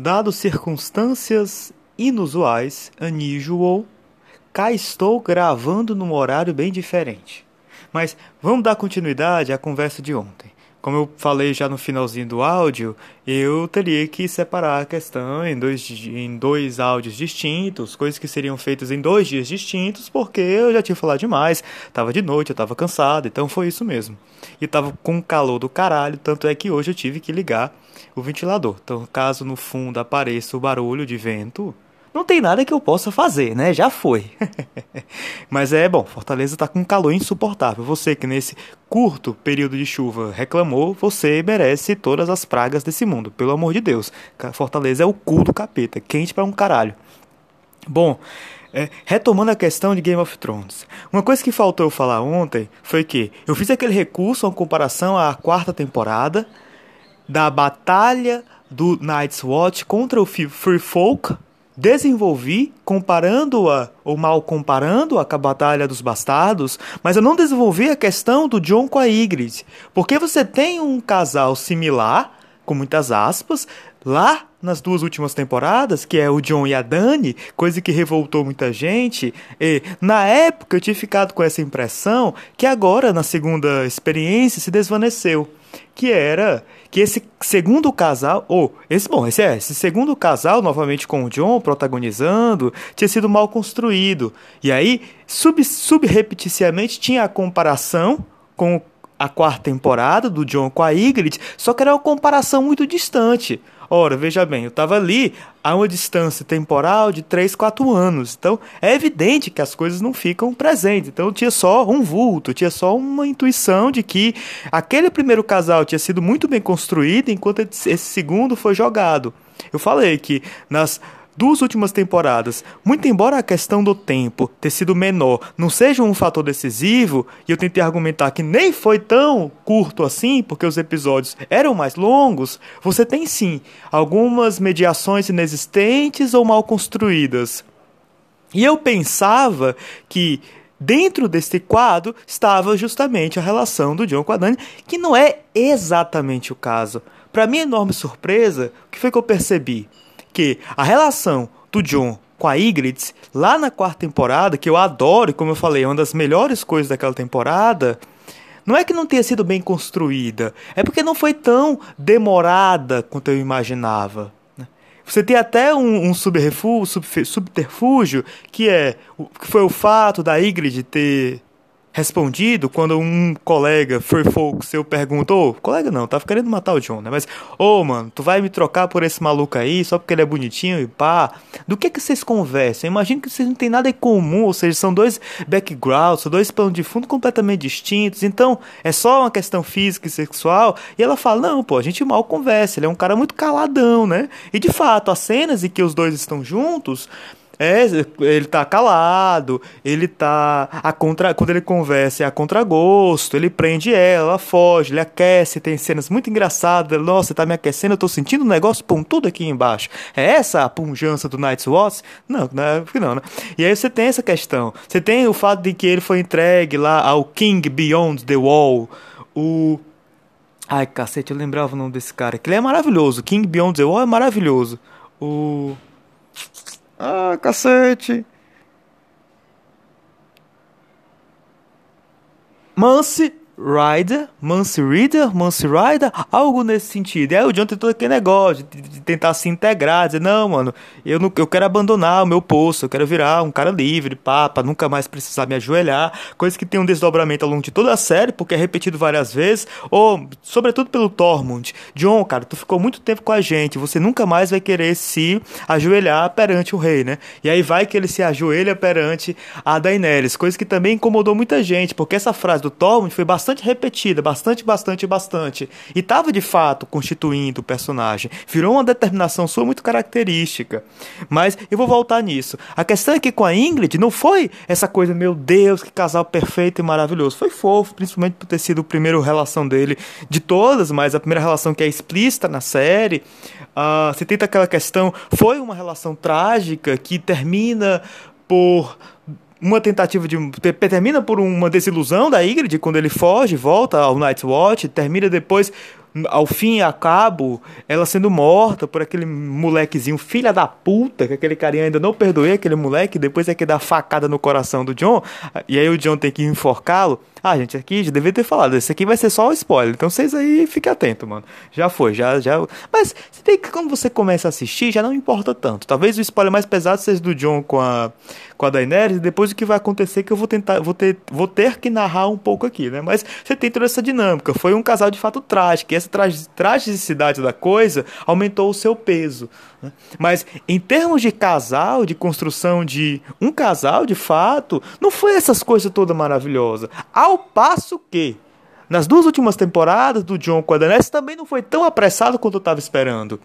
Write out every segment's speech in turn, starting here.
Dado circunstâncias inusuais, unusual, cá estou gravando num horário bem diferente. Mas vamos dar continuidade à conversa de ontem. Como eu falei já no finalzinho do áudio, eu teria que separar a questão em dois, em dois áudios distintos, coisas que seriam feitas em dois dias distintos, porque eu já tinha falado demais, estava de noite, eu estava cansado, então foi isso mesmo. E estava com calor do caralho, tanto é que hoje eu tive que ligar o ventilador. Então, caso no fundo apareça o barulho de vento, não tem nada que eu possa fazer, né? Já foi. Mas é bom, Fortaleza está com um calor insuportável. Você que nesse curto período de chuva reclamou, você merece todas as pragas desse mundo, pelo amor de Deus. Fortaleza é o cu do capeta, quente para um caralho. Bom, é, retomando a questão de Game of Thrones, uma coisa que faltou eu falar ontem foi que eu fiz aquele recurso em comparação à quarta temporada da batalha do Night's Watch contra o Free Folk, desenvolvi comparando-a, ou mal comparando-a com a Batalha dos Bastardos, mas eu não desenvolvi a questão do John com a Ygritte, porque você tem um casal similar, com muitas aspas, lá nas duas últimas temporadas, que é o John e a Dani, coisa que revoltou muita gente. E na época eu tinha ficado com essa impressão que agora na segunda experiência se desvaneceu que era que esse segundo casal, ou esse bom, esse é, esse segundo casal novamente com o John protagonizando, tinha sido mal construído. E aí, sub subrepeticiamente tinha a comparação com a quarta temporada do John com a Ygritte, só que era uma comparação muito distante. Ora, veja bem, eu estava ali a uma distância temporal de 3, 4 anos. Então, é evidente que as coisas não ficam presentes. Então, tinha só um vulto, tinha só uma intuição de que aquele primeiro casal tinha sido muito bem construído, enquanto esse segundo foi jogado. Eu falei que nas duas últimas temporadas, muito embora a questão do tempo ter sido menor não seja um fator decisivo, e eu tentei argumentar que nem foi tão curto assim, porque os episódios eram mais longos, você tem sim algumas mediações inexistentes ou mal construídas. E eu pensava que dentro deste quadro estava justamente a relação do John com a Dani, que não é exatamente o caso. Para minha enorme surpresa, o que foi que eu percebi? Que a relação do John com a Ygritte, lá na quarta temporada, que eu adoro, como eu falei, é uma das melhores coisas daquela temporada, não é que não tenha sido bem construída, é porque não foi tão demorada quanto eu imaginava. Né? Você tem até um, um subterfúgio, que é que foi o fato da Ygritte ter respondido quando um colega Free Folk seu perguntou, colega não, tava querendo matar o John, né? Mas, ô, oh, mano, tu vai me trocar por esse maluco aí só porque ele é bonitinho e pá. Do que que vocês conversam? Imagino que vocês não têm nada em comum, ou seja, são dois backgrounds, são dois planos de fundo completamente distintos. Então, é só uma questão física e sexual. E ela fala: "Não, pô, a gente mal conversa, ele é um cara muito caladão, né?" E de fato, as cenas em que os dois estão juntos, é, ele tá calado, ele tá a contra, quando ele conversa é a contragosto, ele prende ela, ela foge, ele aquece, tem cenas muito engraçadas, nossa, tá me aquecendo, eu tô sentindo um negócio tudo aqui embaixo. É essa a punjança do Night's Watch? Não, não, é, não, né? E aí você tem essa questão. Você tem o fato de que ele foi entregue lá ao King Beyond the Wall, o Ai, cacete, eu lembrava o nome desse cara, que ele é maravilhoso. King Beyond the Wall é maravilhoso. O ah, cacete. Mance Rider, Mance Reader, Mance Rider, algo nesse sentido. E aí o John tem todo aquele negócio de, de, tentar se integrar, dizer, não, mano, eu, não, eu quero abandonar o meu posto, eu quero virar um cara livre, pá, pra nunca mais precisar me ajoelhar. Coisa que tem um desdobramento ao longo de toda a série, porque é repetido várias vezes, ou, sobretudo pelo Tormund. John, cara, tu ficou muito tempo com a gente, você nunca mais vai querer se ajoelhar perante o rei, né? E aí vai que ele se ajoelha perante a Daenerys, coisa que também incomodou muita gente, porque essa frase do Tormund foi bastante bastante repetida, bastante, bastante, bastante. E estava de fato constituindo o personagem. Virou uma determinação sua muito característica. Mas eu vou voltar nisso. A questão é que com a Ingrid não foi essa coisa, meu Deus, que casal perfeito e maravilhoso. Foi fofo, principalmente por ter sido a primeira relação dele de todas, mas a primeira relação que é explícita na série. Uh, você tenta aquela questão, foi uma relação trágica que termina por uma tentativa de. termina por uma desilusão da Ygritte quando ele foge, volta ao Night's Watch, termina depois ao fim e a cabo, ela sendo morta por aquele molequezinho, filha da puta, que aquele carinha ainda não perdoei aquele moleque, depois é que dá facada no coração do John, e aí o John tem que enforcá-lo. Ah, gente, aqui já devia ter falado, esse aqui vai ser só o spoiler, então vocês aí fiquem atentos, mano. Já foi, já, já. Mas você tem que, quando você começa a assistir, já não importa tanto. Talvez o spoiler mais pesado seja do John com a, com a Daenerys, e depois o que vai acontecer é que eu vou tentar, vou ter, vou ter que narrar um pouco aqui, né? Mas você tem toda essa dinâmica. Foi um casal de fato trágico, e essa tra tragicidade da coisa aumentou o seu peso. Né? Mas em termos de casal, de construção de um casal de fato, não foi essas coisas todas maravilhosas. Ao passo que nas duas últimas temporadas do John com a Daenerys também não foi tão apressado quanto eu estava esperando.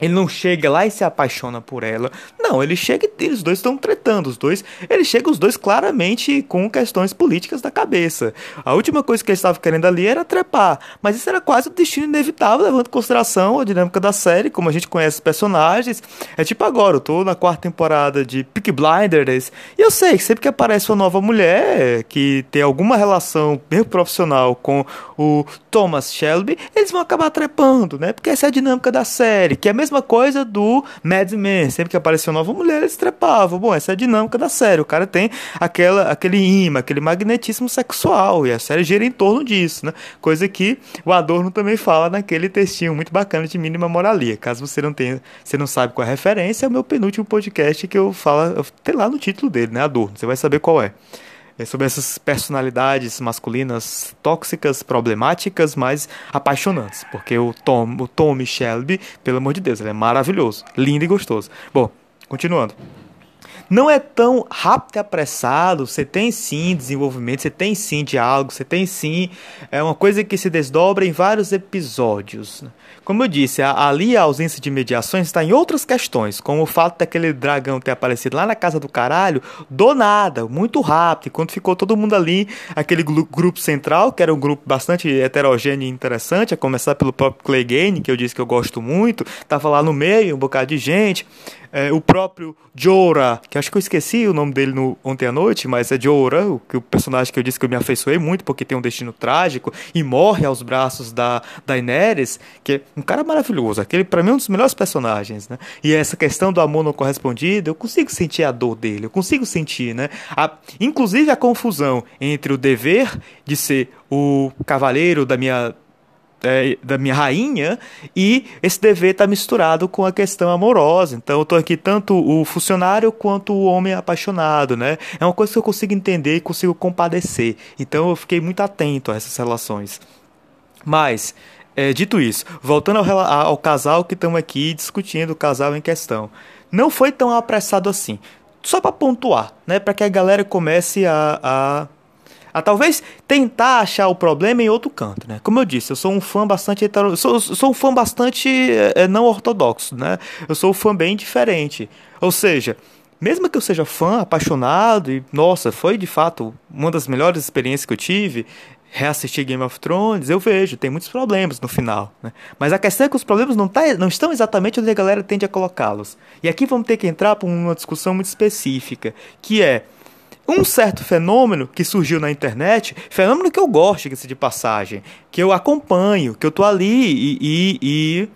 Ele não chega lá e se apaixona por ela. Não, ele chega e os dois estão tretando. Os dois, ele chega os dois claramente com questões políticas da cabeça. A última coisa que ele estava querendo ali era trepar, mas isso era quase o destino inevitável, levando em consideração a dinâmica da série, como a gente conhece os personagens. É tipo agora, eu tô na quarta temporada de Peak Blinders e eu sei que sempre que aparece uma nova mulher que tem alguma relação bem profissional com o Thomas Shelby, eles vão acabar trepando, né? Porque essa é a dinâmica da série, que é mesmo mesma coisa do Mad Men. Sempre que aparecia uma nova mulher, eles trepavam. Bom, essa é a dinâmica da série. O cara tem aquela, aquele imã, aquele magnetismo sexual. E a série gira em torno disso, né? Coisa que o Adorno também fala naquele textinho muito bacana de mínima moralia. Caso você não tenha, você não sabe qual é a referência, é o meu penúltimo podcast que eu falo, tem lá no título dele, né? Adorno. Você vai saber qual é é sobre essas personalidades masculinas tóxicas, problemáticas, mas apaixonantes. Porque o Tom, o Tommy Shelby, pelo amor de Deus, ele é maravilhoso, lindo e gostoso. Bom, continuando. Não é tão rápido e apressado, você tem sim desenvolvimento, você tem sim diálogo, você tem sim é uma coisa que se desdobra em vários episódios. Como eu disse, ali a ausência de mediações está em outras questões, como o fato daquele dragão ter aparecido lá na casa do caralho, do nada, muito rápido, quando ficou todo mundo ali, aquele grupo central, que era um grupo bastante heterogêneo e interessante, a começar pelo próprio Clegane, que eu disse que eu gosto muito, tava lá no meio, um bocado de gente, é, o próprio Jorah, que acho que eu esqueci o nome dele no, ontem à noite, mas é Jorah, o, o personagem que eu disse que eu me afeiçoei muito porque tem um destino trágico e morre aos braços da Daenerys, que é um cara maravilhoso. Aquele, para mim, é um dos melhores personagens, né? E essa questão do amor não correspondido, eu consigo sentir a dor dele, eu consigo sentir, né? A, inclusive a confusão entre o dever de ser o cavaleiro da minha é, da minha rainha e esse dever está misturado com a questão amorosa. Então eu estou aqui tanto o funcionário quanto o homem apaixonado, né? É uma coisa que eu consigo entender e consigo compadecer. Então eu fiquei muito atento a essas relações. Mas é, dito isso, voltando ao, ao casal que estamos aqui discutindo, o casal em questão, não foi tão apressado assim. Só para pontuar, né? Para que a galera comece a, a a talvez tentar achar o problema em outro canto, né? Como eu disse, eu sou um fã bastante hetero... sou, sou um fã bastante é, não ortodoxo, né? Eu sou um fã bem diferente. Ou seja, mesmo que eu seja fã, apaixonado e nossa, foi de fato uma das melhores experiências que eu tive, reassistir Game of Thrones, eu vejo, tem muitos problemas no final. Né? Mas a questão é que os problemas não, tá, não estão exatamente onde a galera tende a colocá-los. E aqui vamos ter que entrar para uma discussão muito específica, que é um certo fenômeno que surgiu na internet, fenômeno que eu gosto de passagem, que eu acompanho, que eu tô ali e, e, e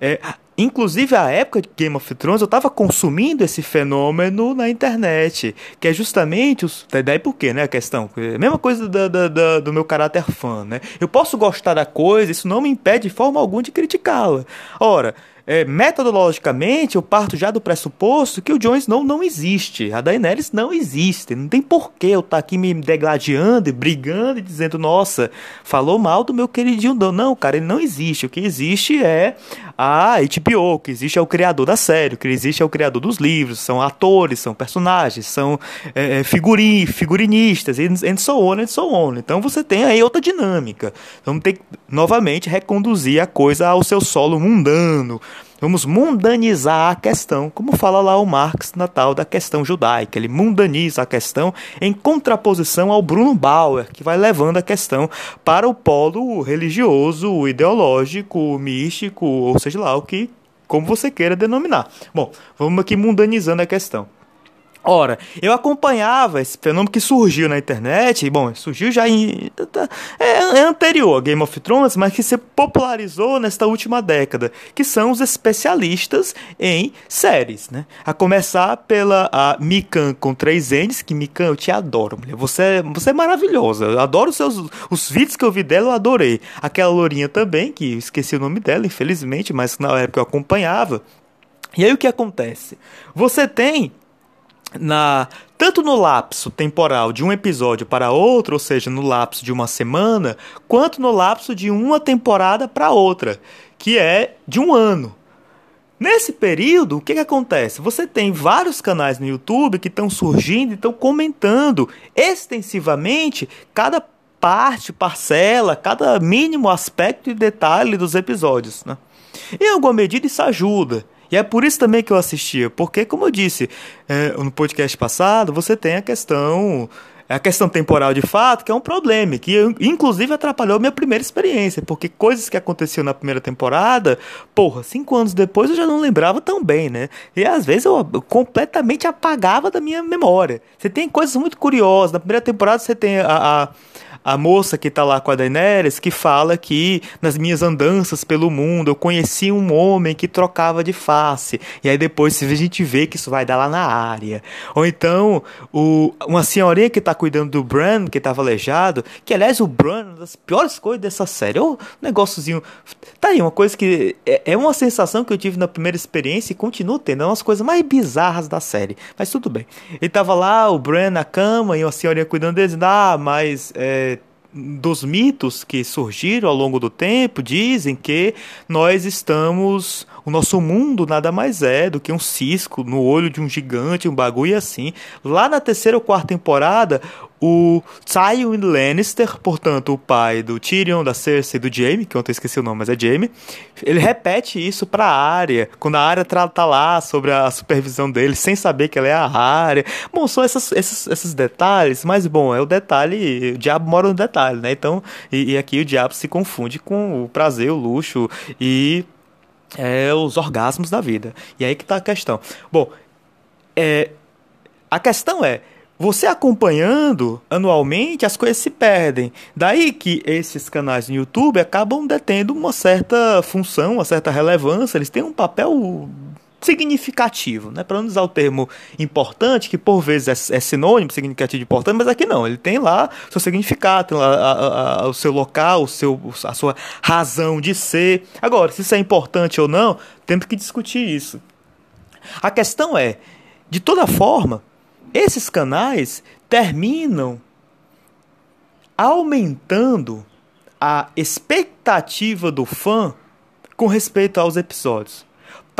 é, Inclusive, a época de Game of Thrones, eu estava consumindo esse fenômeno na internet, que é justamente os. Daí por quê, né? A questão. A mesma coisa da, da, do meu caráter fã, né? Eu posso gostar da coisa, isso não me impede de forma alguma de criticá-la. Ora, é, metodologicamente, eu parto já do pressuposto que o Jon Snow não existe. A Daenerys não existe. Não tem porquê eu estar tá aqui me degladiando e brigando e dizendo, nossa, falou mal do meu queridinho Don. Não, cara, ele não existe. O que existe é a HBO, o que existe é o criador da série, que existe é o criador dos livros, são atores, são personagens, são é, é figurin, figurinistas, and so on, and so on. Então você tem aí outra dinâmica. Vamos ter que, novamente, reconduzir a coisa ao seu solo mundano, Vamos mundanizar a questão, como fala lá o Marx na tal da questão judaica. Ele mundaniza a questão em contraposição ao Bruno Bauer, que vai levando a questão para o polo religioso, ideológico, místico, ou seja lá o que, como você queira denominar. Bom, vamos aqui mundanizando a questão. Ora, eu acompanhava esse fenômeno que surgiu na internet, bom, surgiu já em. É, é, anterior a Game of Thrones, mas que se popularizou nesta última década, que são os especialistas em séries, né? A começar pela a Mikan com três N's, que Mikan eu te adoro, mulher. Você, você é maravilhosa. Eu adoro os seus os vídeos que eu vi dela, eu adorei. Aquela lourinha também, que esqueci o nome dela, infelizmente, mas na época eu acompanhava. E aí o que acontece? Você tem na tanto no lapso temporal de um episódio para outro, ou seja, no lapso de uma semana, quanto no lapso de uma temporada para outra, que é de um ano. Nesse período, o que, que acontece? Você tem vários canais no YouTube que estão surgindo e estão comentando extensivamente cada parte, parcela, cada mínimo aspecto e detalhe dos episódios. Né? Em alguma medida, isso ajuda. E é por isso também que eu assistia, porque, como eu disse é, no podcast passado, você tem a questão a questão temporal de fato, que é um problema, que inclusive atrapalhou minha primeira experiência, porque coisas que aconteciam na primeira temporada, porra, cinco anos depois eu já não lembrava tão bem, né? E às vezes eu completamente apagava da minha memória. Você tem coisas muito curiosas. Na primeira temporada você tem a, a a moça que está lá com a Daenerys, que fala que nas minhas andanças pelo mundo eu conheci um homem que trocava de face. E aí depois a gente vê que isso vai dar lá na área. Ou então, o, uma senhorinha que está cuidando do Bran, que estava aleijado, que aliás o Bran é uma das piores coisas dessa série. É um negóciozinho. Tá aí, uma coisa que. É, é uma sensação que eu tive na primeira experiência e continuo tendo. É uma das coisas mais bizarras da série. Mas tudo bem. Ele tava lá, o Bran na cama, e uma senhorinha cuidando dele, ah, mas. É, dos mitos que surgiram ao longo do tempo dizem que nós estamos o nosso mundo nada mais é do que um cisco no olho de um gigante, um bagulho assim. Lá na terceira ou quarta temporada, o Tywin Lannister, portanto, o pai do Tyrion, da Cersei e do Jaime, que eu ontem esqueci o nome, mas é Jaime, ele repete isso pra área, quando a área tá, tá lá sobre a supervisão dele, sem saber que ela é a área. Bom, são esses, esses detalhes, mas bom, é o detalhe, o diabo mora no detalhe, né? Então, e, e aqui o diabo se confunde com o prazer, o luxo e é, os orgasmos da vida. E aí que está a questão. Bom, é, a questão é, você acompanhando anualmente, as coisas se perdem. Daí que esses canais no YouTube acabam detendo uma certa função, uma certa relevância, eles têm um papel significativo, né? Para não usar o termo importante, que por vezes é, é sinônimo, significativo de importante, mas aqui não. Ele tem lá seu significado, tem lá a, a, a, o seu local, o seu, a sua razão de ser. Agora, se isso é importante ou não, temos que discutir isso. A questão é, de toda forma, esses canais terminam aumentando a expectativa do fã com respeito aos episódios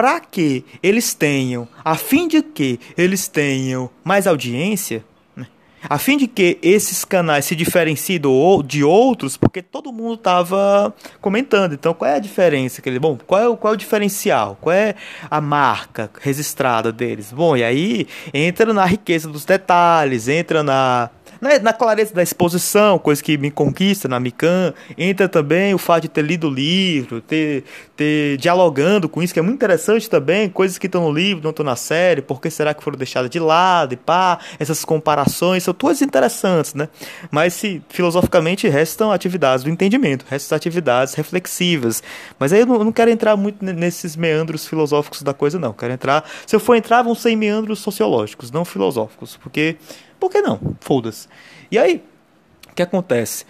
para que eles tenham, a fim de que eles tenham mais audiência, né? a fim de que esses canais se diferenciem de outros, porque todo mundo estava comentando. Então, qual é a diferença? Bom, qual é, qual é o diferencial? Qual é a marca registrada deles? Bom, e aí entra na riqueza dos detalhes, entra na na, na clareza da exposição, coisa que me conquista na Mikan, entra também o fato de ter lido o livro, ter, ter dialogando com isso, que é muito interessante também, coisas que estão no livro, não estão na série, por que será que foram deixadas de lado e pá, essas comparações, são todas interessantes, né? Mas se filosoficamente restam atividades do entendimento, restam atividades reflexivas. Mas aí eu não, eu não quero entrar muito nesses meandros filosóficos da coisa, não. Quero entrar. Se eu for entrar, vão ser meandros sociológicos, não filosóficos, porque por que não? Foda-se. E aí, o que acontece?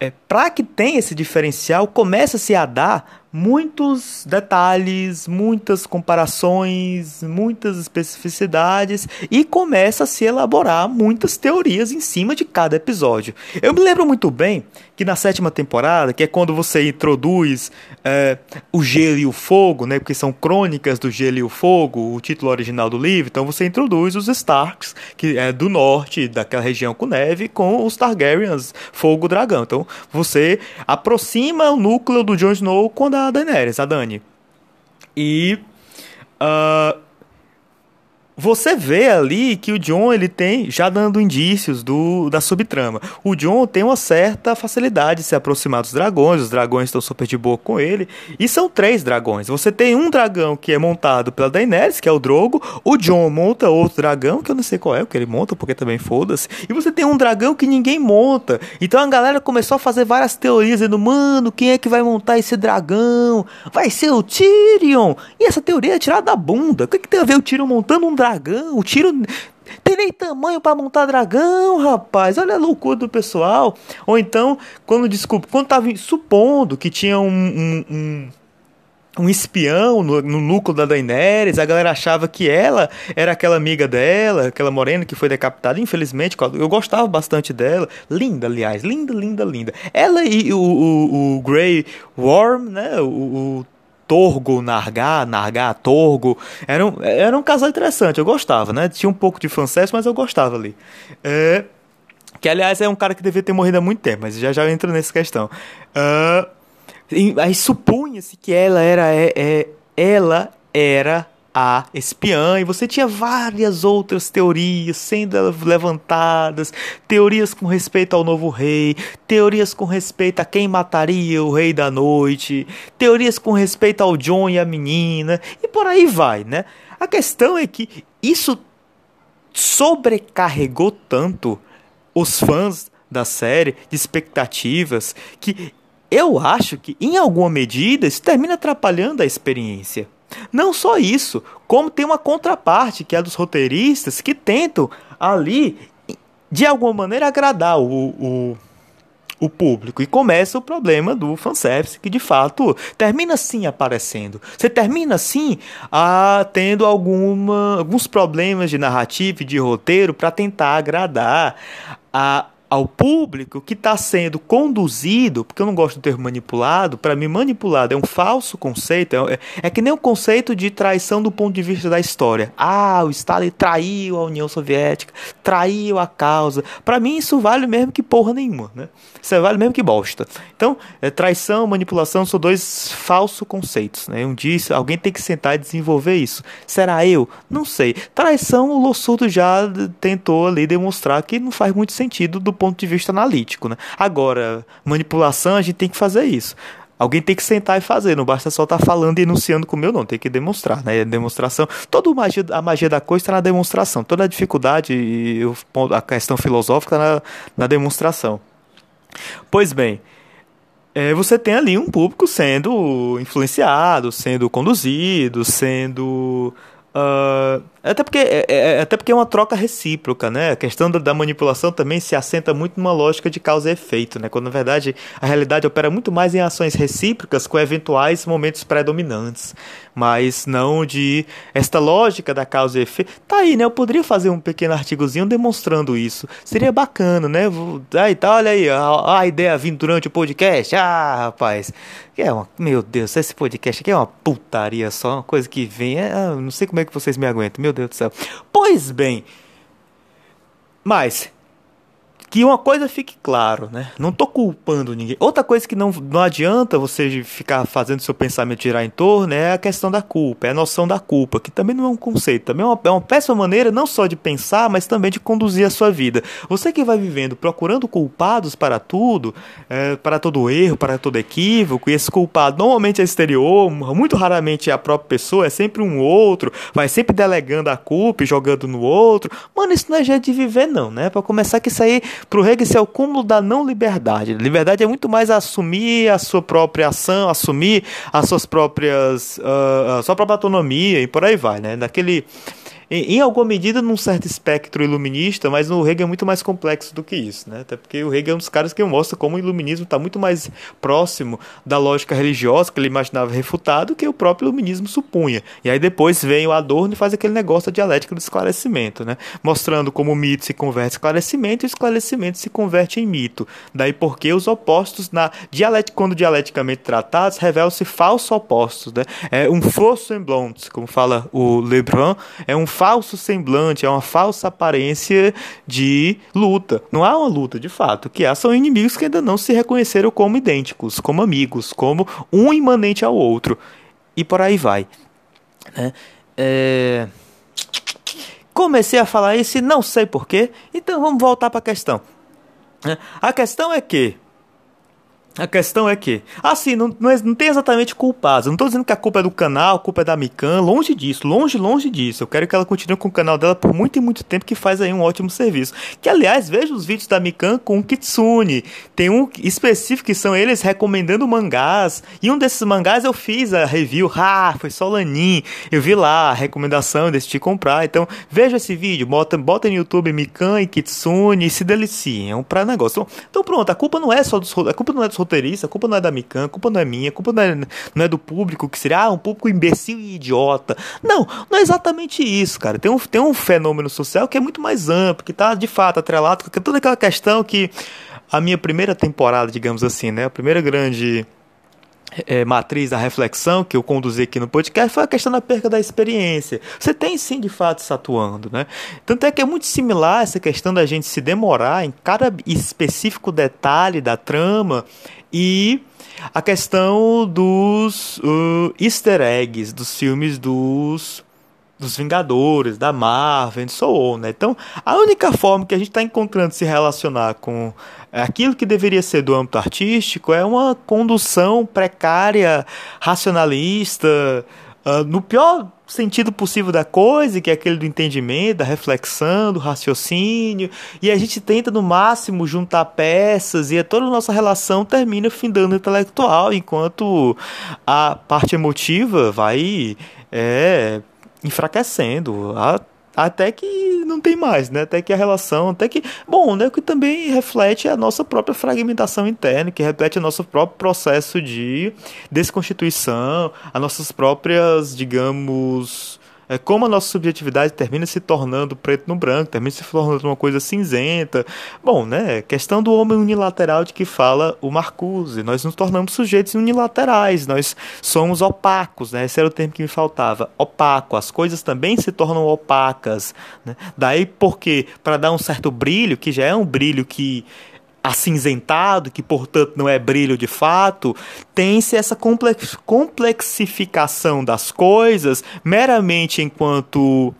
É, para que tenha esse diferencial, começa-se a dar muitos detalhes, muitas comparações, muitas especificidades e começa a se elaborar muitas teorias em cima de cada episódio. Eu me lembro muito bem que na sétima temporada, que é quando você introduz é, o gelo e o fogo, né, porque são crônicas do gelo e o fogo, o título original do livro, então você introduz os Starks, que é do norte, daquela região com neve, com os Targaryens, fogo dragão. Então você aproxima o núcleo do Jon Snow quando a a Daenerys, a Dani. E uh, você vê ali que o John ele tem já dando indícios do da subtrama. O John tem uma certa facilidade de se aproximar dos dragões, os dragões estão super de boa com ele, e são três dragões. Você tem um dragão que é montado pela Daenerys, que é o Drogo, o John monta outro dragão, que eu não sei qual é o que ele monta, porque também foda-se, e você tem um dragão que ninguém monta. Então a galera começou a fazer várias teorias dizendo, mano, quem é que vai montar esse dragão? Vai ser o Tyrion! E essa teoria é tirada da bunda. O que, que tem a ver o Tyrion montando um dragão? O Tyrion tem nem tamanho para montar dragão, rapaz. Olha a loucura do pessoal. Ou então, quando desculpa, quando tava supondo que tinha um, um, um um espião no, no, núcleo da Daenerys, a galera achava que ela era aquela amiga dela, aquela morena que foi decapitada, infelizmente, eu gostava bastante dela, linda, aliás, linda, linda, linda. Ela e o, o, o Grey Worm, né, o, o Torgo, Nargá, Nargá, Torgo. Era um, era um casal interessante, eu gostava, né? Tinha um pouco de fanservice, mas eu gostava ali. É, que, aliás, é um cara que devia ter morrido há muito tempo, mas já já entro nessa questão. Uh, aí supunha-se que ela era, é, é, ela era a espiã, e você tinha várias outras teorias sendo levantadas, teorias com respeito ao novo rei, teorias com respeito a quem mataria o rei da noite, teorias com respeito ao John e a menina, e por aí vai, né? A questão é que isso sobrecarregou tanto os fãs da série de expectativas que eu acho que em alguma medida isso termina atrapalhando a experiência. Não só isso, como tem uma contraparte, que é a dos roteiristas, que tentam ali, de alguma maneira, agradar o, o, o público. E começa o problema do fanservice, que de fato termina assim aparecendo. Você termina assim ah, tendo alguma, alguns problemas de narrativa e de roteiro para tentar agradar a ao público que está sendo conduzido, porque eu não gosto do termo manipulado, para mim manipulado é um falso conceito, é, é, que nem o conceito de traição do ponto de vista da história. Ah, o Stalin traiu a União Soviética, traiu a causa. Para mim isso vale mesmo que porra nenhuma, né? Isso vale mesmo que bosta. Então, é, traição, manipulação são dois falsos conceitos, né? Um dia alguém tem que sentar e desenvolver isso. Será eu? Não sei. Traição, o Lossurdo já tentou ali demonstrar que não faz muito sentido do ponto de vista analítico, né? Agora, manipulação, a gente tem que fazer isso. Alguém tem que sentar e fazer, não basta só estar tá falando e enunciando o meu, não, tem que demonstrar, né? Demonstração, toda magia, a magia da coisa está na demonstração, toda a dificuldade e a questão filosófica está na, na demonstração. Pois bem, é, você tem ali um público sendo influenciado, sendo conduzido, sendo Uh, até, porque, é, é, é, até porque é uma troca recíproca, né? A questão da, da, manipulação também se assenta muito numa lógica de causa e efeito, né? Quando na verdade a realidade opera muito mais em ações recíprocas com eventuais momentos predominantes, mas não de esta lógica da causa e efeito. Tá aí, né? Eu poderia fazer um pequeno artigozinho demonstrando isso. Seria bacana, né? Aí tá, olha aí, a, a ideia vindo durante o podcast. Ah, rapaz, é uma, meu Deus, esse podcast aqui é uma putaria só, uma coisa que vem. É, ah, não sei como é que vocês me aguentam, meu Deus do céu. Pois bem, mas que uma coisa fique claro, né? Não tô culpando ninguém. Outra coisa que não, não adianta você ficar fazendo seu pensamento girar em torno é a questão da culpa, é a noção da culpa, que também não é um conceito, também é uma, é uma péssima maneira não só de pensar, mas também de conduzir a sua vida. Você que vai vivendo procurando culpados para tudo, é, para todo erro, para todo equívoco, e esse culpado normalmente é exterior, muito raramente é a própria pessoa, é sempre um outro, vai sempre delegando a culpa e jogando no outro. Mano, isso não é jeito de viver, não, né? Para começar, que isso aí para o Hegel, isso é o cúmulo da não liberdade. Liberdade é muito mais assumir a sua própria ação, assumir as suas próprias, uh, a sua própria autonomia e por aí vai, né? Daquele em, em, alguma medida num certo espectro iluminista, mas o Hegel é muito mais complexo do que isso, né? Até porque o Hegel é um dos caras que mostra como o iluminismo está muito mais próximo da lógica religiosa que ele imaginava refutado que o próprio iluminismo supunha. E aí depois vem o Adorno e faz aquele negócio da dialética do esclarecimento, né? Mostrando como o mito se converte em esclarecimento e o esclarecimento se converte em mito. Daí porque os opostos na dialética, quando dialeticamente tratados, revelam-se falsos opostos, né? É um faux semblance, como fala o Lebrun, é um falso semblante, é uma falsa aparência de luta. Não há uma luta, de fato. Que há são inimigos que ainda não se reconheceram como idênticos, como amigos, como um imanente ao outro. E por aí vai. Né? É... comecei a falar isso e não sei porquê. Então vamos voltar para a questão. A questão é que a questão é que, assim, não, não, é, não tem exatamente culpados. Não estou dizendo que a culpa é do canal, a culpa é da Mikan, longe disso, longe, longe disso. Eu quero que ela continue com o canal dela por muito e muito tempo, que faz aí um ótimo serviço. Que, aliás, veja os vídeos da Mikan com o Kitsune. Tem um específico que são eles recomendando mangás. E um desses mangás eu fiz a review. Ah, foi só Lanin. Eu vi lá a recomendação, decidi comprar. Então, veja esse vídeo, bota, bota no YouTube Mikan e Kitsune e se deliciem. É um pra negócio. Então, pronto, a culpa não é só dos, a culpa não é dos a culpa não é da Mikan, a culpa não é minha, a culpa não é, não é do público, que seria ah, um público imbecil e idiota. Não, não é exatamente isso, cara. Tem um, tem um fenômeno social que é muito mais amplo, que está de fato atrelado com toda aquela questão que a minha primeira temporada, digamos assim, né, a primeira grande é, matriz da reflexão que eu conduzi aqui no podcast foi a questão da perca da experiência. Você tem sim de fato se atuando, né? Tanto é que é muito similar essa questão da gente se demorar em cada específico detalhe da trama e a questão dos uh, easter eggs dos filmes dos dos Vingadores, da Marvel, e so on, né? Então, a única forma que a gente está encontrando se relacionar com aquilo que deveria ser do âmbito artístico é uma condução precária, racionalista, uh, no pior sentido possível da coisa, que é aquele do entendimento, da reflexão, do raciocínio, e a gente tenta no máximo juntar peças e toda a nossa relação termina findando intelectual, enquanto a parte emotiva vai é, enfraquecendo. A, até que não tem mais, né? Até que a relação, até que, bom, né, que também reflete a nossa própria fragmentação interna, que reflete o nosso próprio processo de desconstituição, as nossas próprias, digamos, é como a nossa subjetividade termina se tornando preto no branco, termina se tornando uma coisa cinzenta. Bom, né? Questão do homem unilateral de que fala o Marcuse. Nós nos tornamos sujeitos unilaterais, nós somos opacos, né? Esse era o termo que me faltava. Opaco. As coisas também se tornam opacas. Né? Daí porque, para dar um certo brilho, que já é um brilho que acinzentado, que portanto não é brilho de fato, tem-se essa complex complexificação das coisas meramente enquanto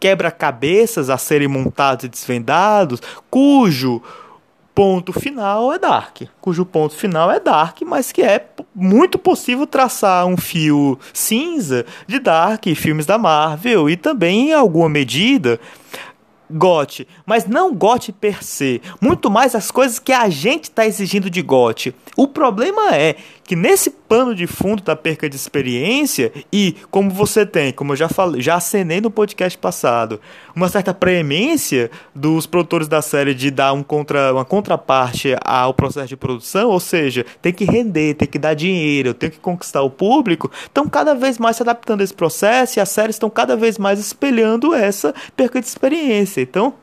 quebra-cabeças a serem montados e desvendados, cujo ponto final é Dark, cujo ponto final é Dark, mas que é muito possível traçar um fio cinza de Dark, filmes da Marvel e também em alguma medida GOT, mas não GOT per se, muito mais as coisas que a gente está exigindo de GOT. O problema é que nesse pano de fundo da perca de experiência e como você tem, como eu já falei, já acenei no podcast passado, uma certa preemência dos produtores da série de dar um contra, uma contraparte ao processo de produção, ou seja, tem que render, tem que dar dinheiro, tem que conquistar o público, estão cada vez mais se adaptando a esse processo e as séries estão cada vez mais espelhando essa perca de experiência. Então,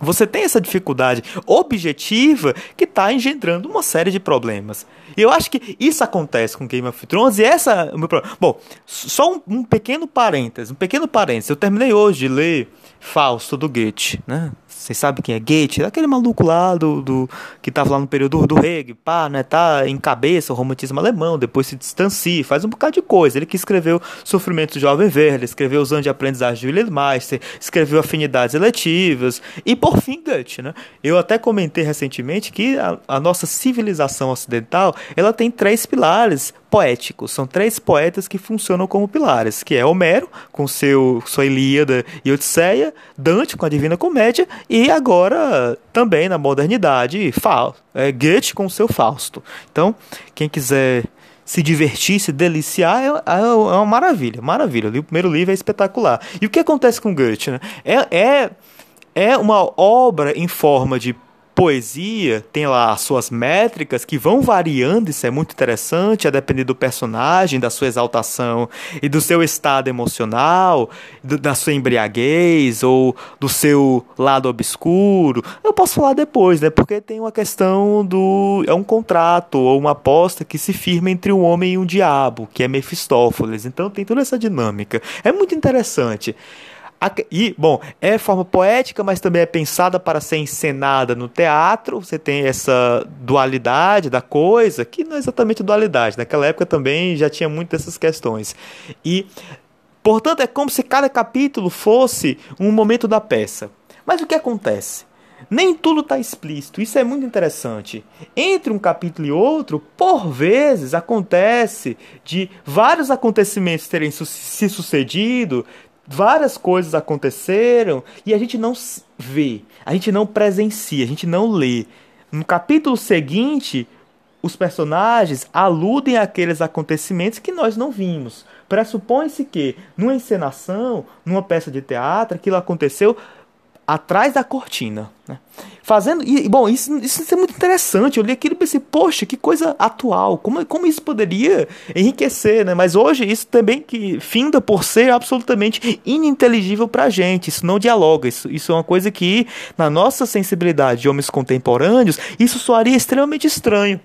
você tem essa dificuldade objetiva que está engendrando uma série de problemas. E eu acho que isso acontece com Game of Thrones e essa é o meu problema. Bom, só um, um pequeno parênteses, um pequeno parênteses. Eu terminei hoje de ler Fausto do Goethe, né? Vocês sabem quem é Goethe? Aquele maluco lá do, do que estava lá no período do Hegel, pá, né? Tá em cabeça o romantismo alemão, depois se distancia, faz um bocado de coisa. Ele que escreveu Sofrimento do Jovem Verde, escreveu Os Anos de Aprendizagem de Wilhelm Meister, escreveu Afinidades Eletivas e, por fim, Goethe, né? Eu até comentei recentemente que a, a nossa civilização ocidental, ela tem três pilares poéticos. São três poetas que funcionam como pilares, que é Homero, com seu sua Ilíada e Odisseia, Dante com a Divina Comédia e agora também na modernidade, Fa é, Goethe com seu Fausto. Então, quem quiser se divertir, se deliciar, é, é, é uma maravilha, maravilha. O primeiro livro é espetacular. E o que acontece com Goethe? Né? É, é, é uma obra em forma de poesia tem lá as suas métricas que vão variando, isso é muito interessante, a depender do personagem, da sua exaltação e do seu estado emocional, do, da sua embriaguez ou do seu lado obscuro. Eu posso falar depois, né? Porque tem uma questão do. É um contrato ou uma aposta que se firma entre um homem e um diabo, que é Mefistófeles. Então tem toda essa dinâmica. É muito interessante. E, bom, é forma poética, mas também é pensada para ser encenada no teatro. Você tem essa dualidade da coisa, que não é exatamente dualidade. Naquela época também já tinha muitas dessas questões. E Portanto, é como se cada capítulo fosse um momento da peça. Mas o que acontece? Nem tudo está explícito, isso é muito interessante. Entre um capítulo e outro, por vezes acontece de vários acontecimentos terem se sucedido, várias coisas aconteceram e a gente não vê, a gente não presencia, a gente não lê. No capítulo seguinte, os personagens aludem àqueles acontecimentos que nós não vimos. Pressupõe-se que, numa encenação, numa peça de teatro, aquilo aconteceu atrás da cortina. Né? Fazendo. E, bom, isso, isso é muito interessante. Eu li aquilo e pensei, poxa, que coisa atual. Como, como isso poderia enriquecer, né? Mas hoje isso também que finda por ser absolutamente ininteligível pra gente. Isso não dialoga. Isso, isso é uma coisa que, na nossa sensibilidade de homens contemporâneos, isso soaria extremamente estranho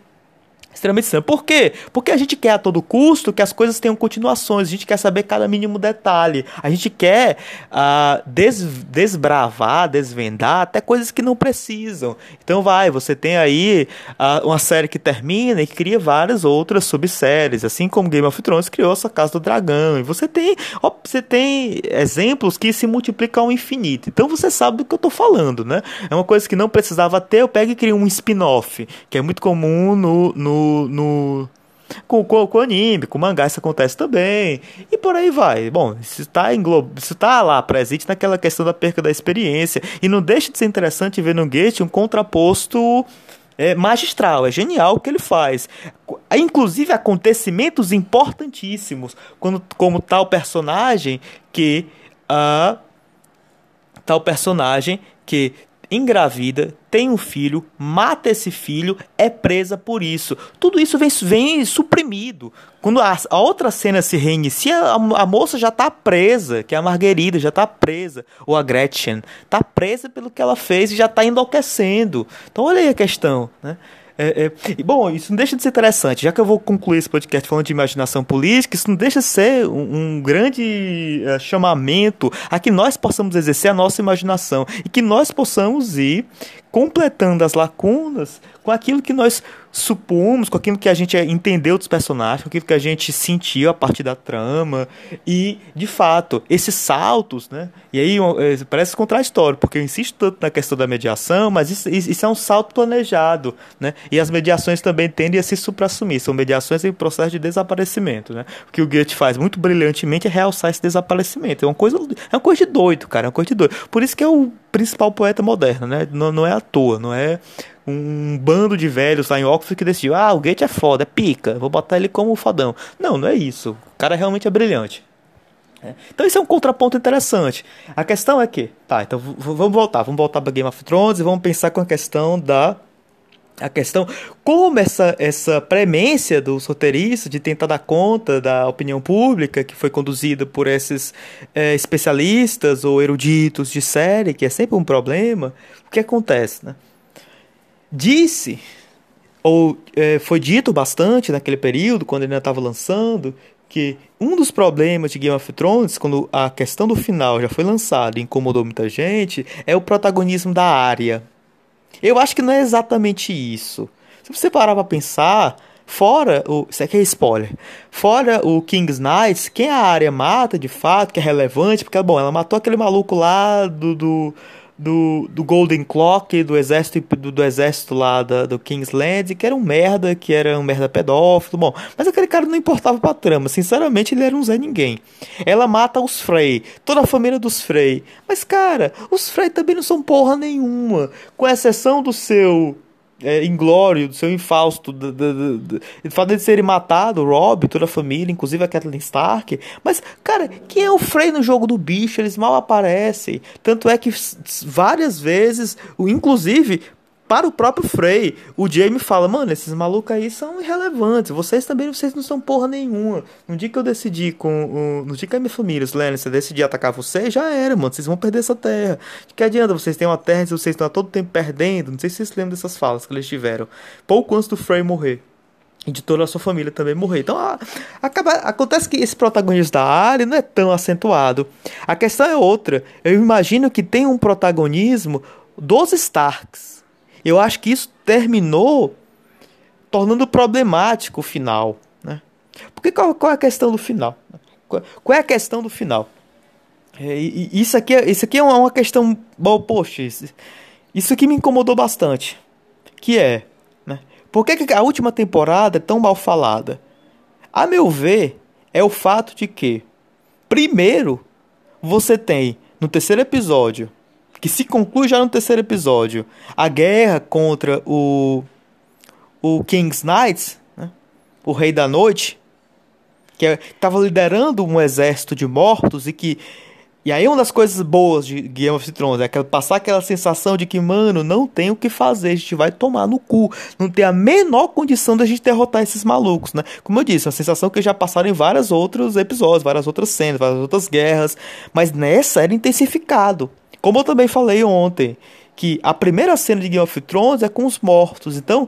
extremamente estranho. Por quê? Porque a gente quer a todo custo que as coisas tenham continuações, a gente quer saber cada mínimo detalhe, a gente quer uh, des desbravar, desvendar até coisas que não precisam. Então vai, você tem aí uh, uma série que termina e cria várias outras subséries, assim como Game of Thrones criou essa Casa do Dragão. E você tem, ó, você tem exemplos que se multiplicam ao infinito. Então você sabe do que eu estou falando, né? É uma coisa que não precisava ter, eu pego e crio um spin-off, que é muito comum no, no no, com, com, com anime, com mangá isso acontece também. E por aí vai. Bom, isso está isso tá lá presente naquela questão da perca da experiência. E não deixa de ser interessante ver no Gate um contraposto é, magistral. É genial o que ele faz. Inclusive acontecimentos importantíssimos. Quando, como tal personagem que. Uh, tal personagem que engravida, tem um filho, mata esse filho, é presa por isso. Tudo isso vem, vem suprimido. Quando a, a outra cena se reinicia, a, a moça já está presa, que é a Marguerida, já está presa. Ou a Gretchen, está presa pelo que ela fez e já está enlouquecendo. Então olha aí a questão, né? É, é, bom, isso não deixa de ser interessante. Já que eu vou concluir esse podcast falando de imaginação política, isso não deixa de ser um, um grande uh, chamamento a que nós possamos exercer a nossa imaginação e que nós possamos ir completando as lacunas com aquilo que nós supomos, com aquilo que a gente entendeu dos personagens, com aquilo que a gente sentiu a partir da trama. E, de fato, esses saltos, né? E aí é, parece contraditório, porque eu insisto tanto na questão da mediação, mas isso, isso é um salto planejado, né? E as mediações também tendem a se supra-assumir. São mediações em processo de desaparecimento, né? O que o Goethe faz muito brilhantemente é realçar esse desaparecimento. É uma coisa, é uma coisa de doido, cara. É uma coisa de doido. Por isso que é o principal poeta moderno, né? Não, não é à toa, não é um bando de velhos lá em Oxford que decidiu, ah, o Goethe é foda, é pica, vou botar ele como fodão. Não, não é isso. O cara realmente é brilhante. É. Então isso é um contraponto interessante. A questão é que, tá, então vamos voltar, vamos voltar para Game of Thrones e vamos pensar com a questão da a questão como essa essa premência dos roteiristas de tentar dar conta da opinião pública que foi conduzida por esses é, especialistas ou eruditos de série que é sempre um problema o que acontece né disse ou é, foi dito bastante naquele período quando ele ainda estava lançando que um dos problemas de Game of Thrones, quando a questão do final já foi lançada e incomodou muita gente, é o protagonismo da área. Eu acho que não é exatamente isso. Se você parar pra pensar, fora o. Isso aqui é spoiler. Fora o King's Knights, quem a área mata de fato, que é relevante, porque, bom, ela matou aquele maluco lá do, do do, do Golden Clock, do exército do, do exército lá da, do Kingsland, que era um merda, que era um merda pedófilo, bom, mas aquele cara não importava pra trama, sinceramente ele era um Zé Ninguém. Ela mata os Frey, toda a família dos Frey, mas cara, os Frey também não são porra nenhuma, com exceção do seu é, inglório, do seu infausto, do, do, do, do fato de serem matado, Rob, toda a família, inclusive a Kathleen Stark. Mas, cara, quem é o Frey no jogo do bicho? Eles mal aparecem. Tanto é que várias vezes, inclusive, para o próprio Frey, o Jamie fala, mano, esses malucos aí são irrelevantes, vocês também, vocês não são porra nenhuma. No dia que eu decidi com o, no dia que a minha família, os Lannister, decidir atacar vocês, já era, mano, vocês vão perder essa terra. De que adianta vocês têm uma terra e vocês estão todo tempo perdendo? Não sei se vocês lembram dessas falas que eles tiveram. Pouco antes do Frey morrer e de toda a sua família também morrer. Então, a, acaba, acontece que esse protagonismo da área não é tão acentuado. A questão é outra. Eu imagino que tem um protagonismo dos Starks eu acho que isso terminou tornando problemático o final. Né? Porque qual, qual é a questão do final? Qual é a questão do final? É, isso aqui, é, isso aqui é uma questão. Bom, poxa, isso, aqui me incomodou bastante. Que é, né? Por que a última temporada é tão mal falada? A meu ver, é o fato de que, primeiro, você tem no terceiro episódio, que se conclui já no terceiro episódio, a guerra contra o o King's Knights, né? o Rei da Noite, que estava liderando um exército de mortos e que e aí uma das coisas boas de Game of Thrones é passar aquela sensação de que, mano, não tem o que fazer, a gente vai tomar no cu. Não tem a menor condição da gente derrotar esses malucos, né? Como eu disse, uma sensação que já passaram em vários outros episódios, várias outras cenas, várias outras guerras. Mas nessa era intensificado. Como eu também falei ontem, que a primeira cena de Game of Thrones é com os mortos. Então,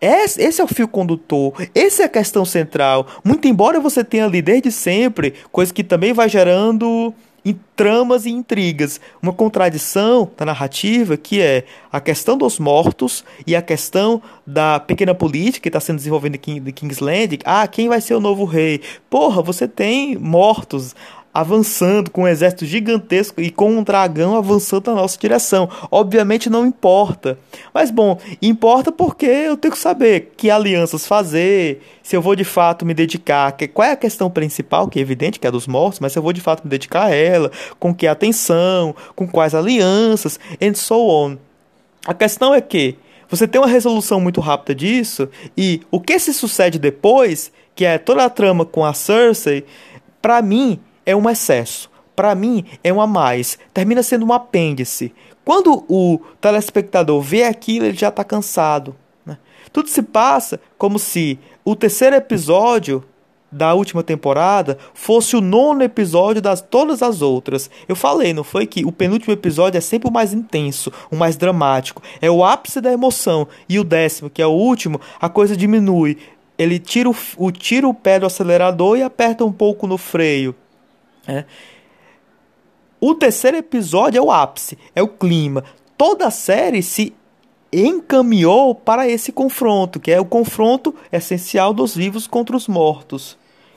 esse é o fio condutor, essa é a questão central. Muito embora você tenha ali desde sempre, coisa que também vai gerando em tramas e intrigas. Uma contradição da narrativa que é a questão dos mortos e a questão da pequena política que está sendo desenvolvida em Kingsland. Ah, quem vai ser o novo rei? Porra, você tem mortos avançando com um exército gigantesco e com um dragão avançando na nossa direção. Obviamente não importa. Mas bom, importa porque eu tenho que saber que alianças fazer, se eu vou de fato me dedicar, que, qual é a questão principal, que é evidente que é dos mortos, mas se eu vou de fato me dedicar a ela, com que atenção, com quais alianças, and so on. A questão é que você tem uma resolução muito rápida disso e o que se sucede depois, que é toda a trama com a Cersei, para mim é um excesso. Para mim, é um a mais. Termina sendo um apêndice. Quando o telespectador vê aquilo, ele já está cansado. Né? Tudo se passa como se o terceiro episódio da última temporada fosse o nono episódio das todas as outras. Eu falei, não foi que o penúltimo episódio é sempre o mais intenso, o mais dramático, é o ápice da emoção. E o décimo, que é o último, a coisa diminui. Ele tira o, o tira o pé do acelerador e aperta um pouco no freio. É. O terceiro episódio é o ápice, é o clima. Toda a série se encaminhou para esse confronto, que é o confronto essencial dos vivos contra os mortos.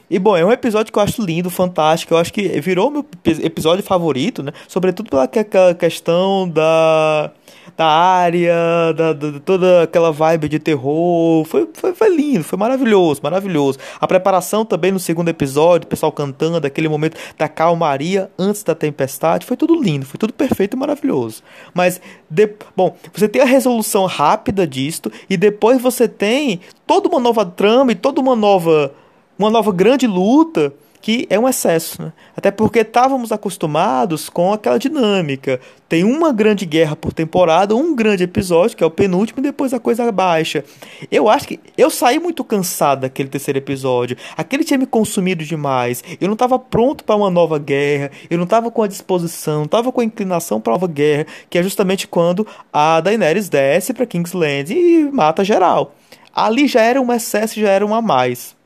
E bom, é um episódio que eu acho lindo, fantástico. Eu acho que virou meu episódio favorito, né? Sobretudo pela questão da da área, da, da, toda aquela vibe de terror. Foi, foi, foi lindo, foi maravilhoso, maravilhoso. A preparação também no segundo episódio, o pessoal cantando, aquele momento da calmaria antes da tempestade, foi tudo lindo, foi tudo perfeito e maravilhoso. Mas, de, bom, você tem a resolução rápida disto e depois você tem toda uma nova trama e toda uma nova, uma nova grande luta que é um excesso. Né? Até porque estávamos acostumados com aquela dinâmica. Tem uma grande guerra por temporada, um grande episódio, que é o penúltimo, e depois a coisa baixa. Eu acho que eu saí muito cansado daquele terceiro episódio. Aquele tinha me consumido demais. Eu não estava pronto para uma nova guerra. Eu não estava com a disposição, não estava com a inclinação para uma nova guerra, que é justamente quando a Daenerys desce para Kingsland e mata geral. Ali já era um excesso, já era um a mais.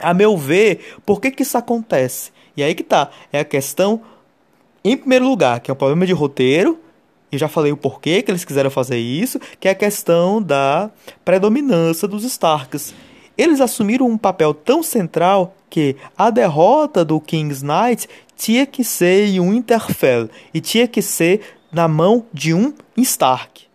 A meu ver, por que, que isso acontece? E aí que tá. É a questão, em primeiro lugar, que é um problema de roteiro. Eu já falei o porquê que eles quiseram fazer isso, que é a questão da predominância dos Starks. Eles assumiram um papel tão central que a derrota do King's Knight tinha que ser em um Winterfell e tinha que ser na mão de um Stark.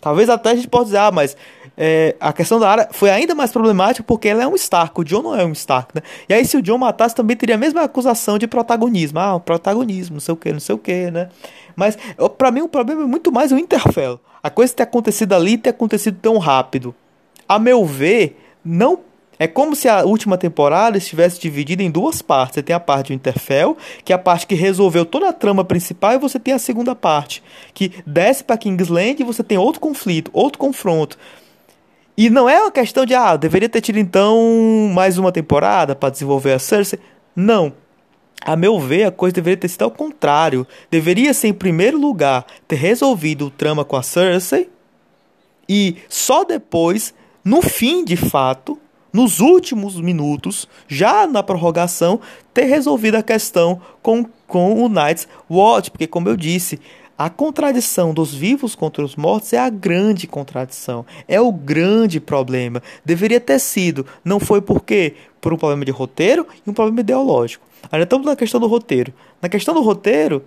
Talvez até a gente possa dizer, ah, mas é, a questão da área foi ainda mais problemática porque ela é um Stark, o John não é um Stark, né? E aí se o John matasse também teria a mesma acusação de protagonismo, ah, protagonismo, não sei o que, não sei o que, né? Mas para mim o problema é muito mais o Interfell. A coisa ter acontecido ali ter acontecido tão rápido. A meu ver, não é como se a última temporada estivesse dividida em duas partes. Você tem a parte do Interfell, que é a parte que resolveu toda a trama principal, e você tem a segunda parte, que desce para Kingsland e você tem outro conflito, outro confronto. E não é uma questão de, ah, deveria ter tido então mais uma temporada para desenvolver a Cersei. Não. A meu ver, a coisa deveria ter sido ao contrário. Deveria ser, em primeiro lugar, ter resolvido o trama com a Cersei. E só depois, no fim de fato, nos últimos minutos, já na prorrogação, ter resolvido a questão com, com o Night's Watch, porque, como eu disse, a contradição dos vivos contra os mortos é a grande contradição, é o grande problema. Deveria ter sido, não foi por quê? por um problema de roteiro e um problema ideológico. Ainda estamos na questão do roteiro. Na questão do roteiro,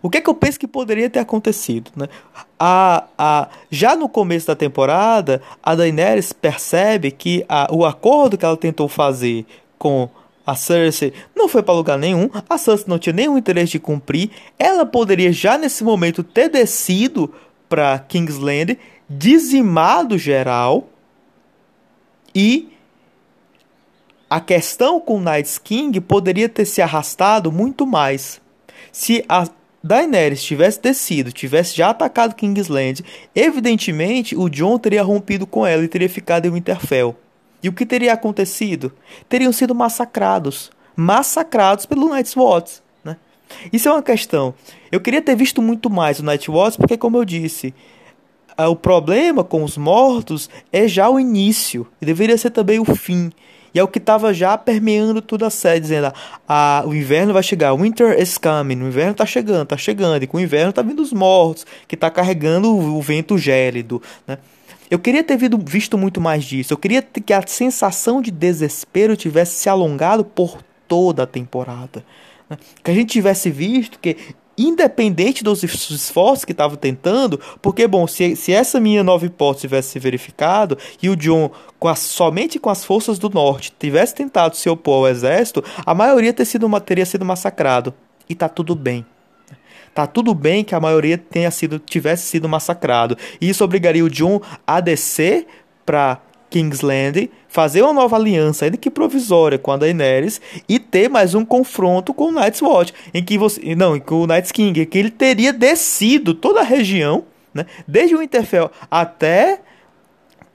o que é que eu penso que poderia ter acontecido? Né? A, a, já no começo da temporada, a Daenerys percebe que a, o acordo que ela tentou fazer com a Cersei não foi para lugar nenhum, a Cersei não tinha nenhum interesse de cumprir. Ela poderia já nesse momento ter descido para Kingsland, dizimado geral e a questão com Night's King poderia ter se arrastado muito mais. Se a Daenerys tivesse descido, tivesse já atacado Kingsland, evidentemente o Jon teria rompido com ela e teria ficado em Winterfell. E o que teria acontecido? Teriam sido massacrados. Massacrados pelo Night's Watch. Né? Isso é uma questão. Eu queria ter visto muito mais o Night Watch, porque, como eu disse, o problema com os mortos é já o início. E deveria ser também o fim. E é o que estava já permeando toda a série, dizendo: ah, o inverno vai chegar, winter is coming, o inverno está chegando, está chegando, e com o inverno está vindo os mortos, que está carregando o, o, vento gélido. Né? Eu queria ter visto muito mais disso, eu queria que a sensação de desespero tivesse se alongado por toda a temporada. Né? Que a gente tivesse visto que independente dos esforços que estava tentando, porque, bom, se, se essa minha nova hipótese tivesse se verificado e o John, com a, somente com as forças do norte, tivesse tentado se opor ao exército, a maioria ter sido, teria sido massacrado. E tá tudo bem. Tá tudo bem que a maioria tenha sido, tivesse sido massacrado. E isso obrigaria o John a descer para Kingsland, fazer uma nova aliança, ainda que provisória, com a Daenerys e ter mais um confronto com o Night's Watch, em que você, não, com o Night's King, que ele teria descido toda a região, né, desde o Winterfell até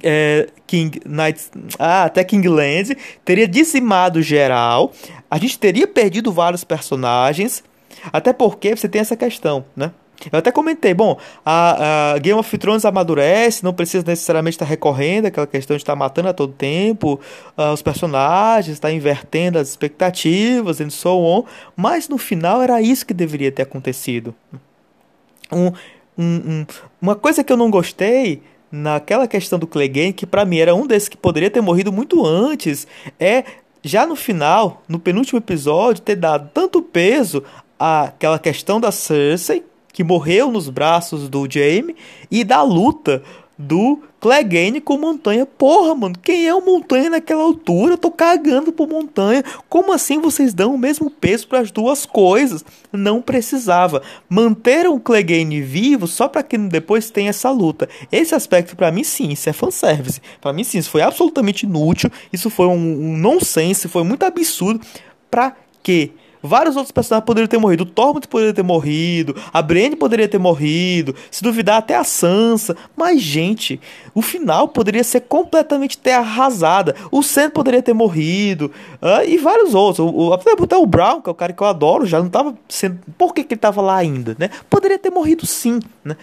é, King Knights, ah, até Kingland, teria dizimado geral. A gente teria perdido vários personagens, até porque você tem essa questão, né? Eu até comentei, bom, a, a, Game of Thrones amadurece, não precisa necessariamente estar recorrendo aquela questão de estar matando a todo tempo uh, os personagens, estar invertendo as expectativas e so on, mas no final era isso que deveria ter acontecido. Um, um, um, uma coisa que eu não gostei naquela questão do Clegane, que para mim era um desses que poderia ter morrido muito antes, é já no final, no penúltimo episódio, ter dado tanto peso àquela questão da Cersei que morreu nos braços do Jaime, e da luta do Clegane com Montanha. Porra, mano, quem é o Montanha naquela altura? Eu tô cagando por Montanha. Como assim vocês dão o mesmo peso para as duas coisas? Não precisava. Manteram o Clegane vivo só para que depois tenha essa luta. Esse aspecto para mim sim, isso é fanservice. Para mim sim, isso foi absolutamente inútil. Isso foi um, um nonsense, foi muito absurdo. Pra quê? Vários outros personagens poderiam ter morrido. O Tormund poderia ter morrido. A Brienne poderia ter morrido. Se duvidar, até a Sansa. Mas, gente, o final poderia ser completamente ter arrasada. O Sam poderia ter morrido. Uh, e vários outros. O, o, até o Brown, que é o cara que eu adoro, já não estava sendo. Por que, que ele estava lá ainda? Né? Poderia ter morrido sim. Né?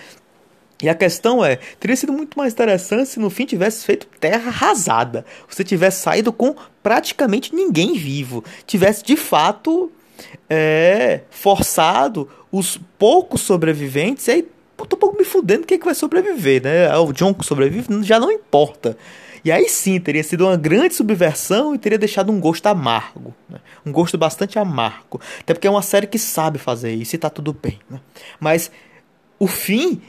E a questão é, teria sido muito mais interessante se no fim tivesse feito terra arrasada. Você tivesse saído com praticamente ninguém vivo. Tivesse de fato é, forçado os poucos sobreviventes, e aí eu tô um pouco me fudendo quem é que vai sobreviver, né? Ah, o John que sobrevive já não importa. E aí sim, teria sido uma grande subversão e teria deixado um gosto amargo. Né? Um gosto bastante amargo. Até porque é uma série que sabe fazer isso e tá tudo bem. Né? Mas o fim